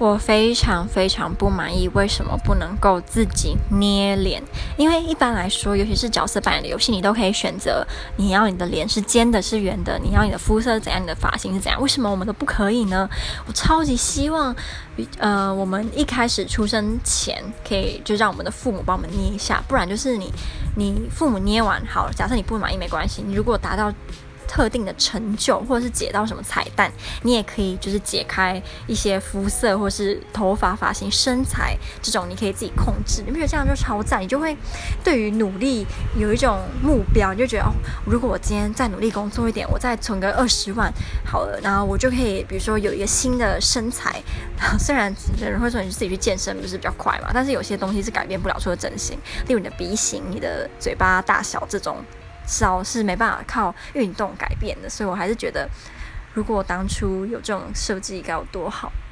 我非常非常不满意，为什么不能够自己捏脸？因为一般来说，尤其是角色扮演的游戏，你都可以选择你要你的脸是尖的，是圆的，你要你的肤色是怎样，你的发型是怎样。为什么我们都不可以呢？我超级希望，呃，我们一开始出生前可以就让我们的父母帮我们捏一下，不然就是你你父母捏完好，假设你不满意没关系，你如果达到。特定的成就，或者是解到什么彩蛋，你也可以就是解开一些肤色，或是头发、发型、身材这种，你可以自己控制。你不觉得这样就超赞？你就会对于努力有一种目标，你就觉得哦，如果我今天再努力工作一点，我再存个二十万好了，然后我就可以，比如说有一个新的身材。虽然有人会说你自己去健身不是比较快嘛，但是有些东西是改变不了，除了整形，例如你的鼻型、你的嘴巴大小这种。烧是没办法靠运动改变的，所以我还是觉得，如果当初有这种设计该有多好。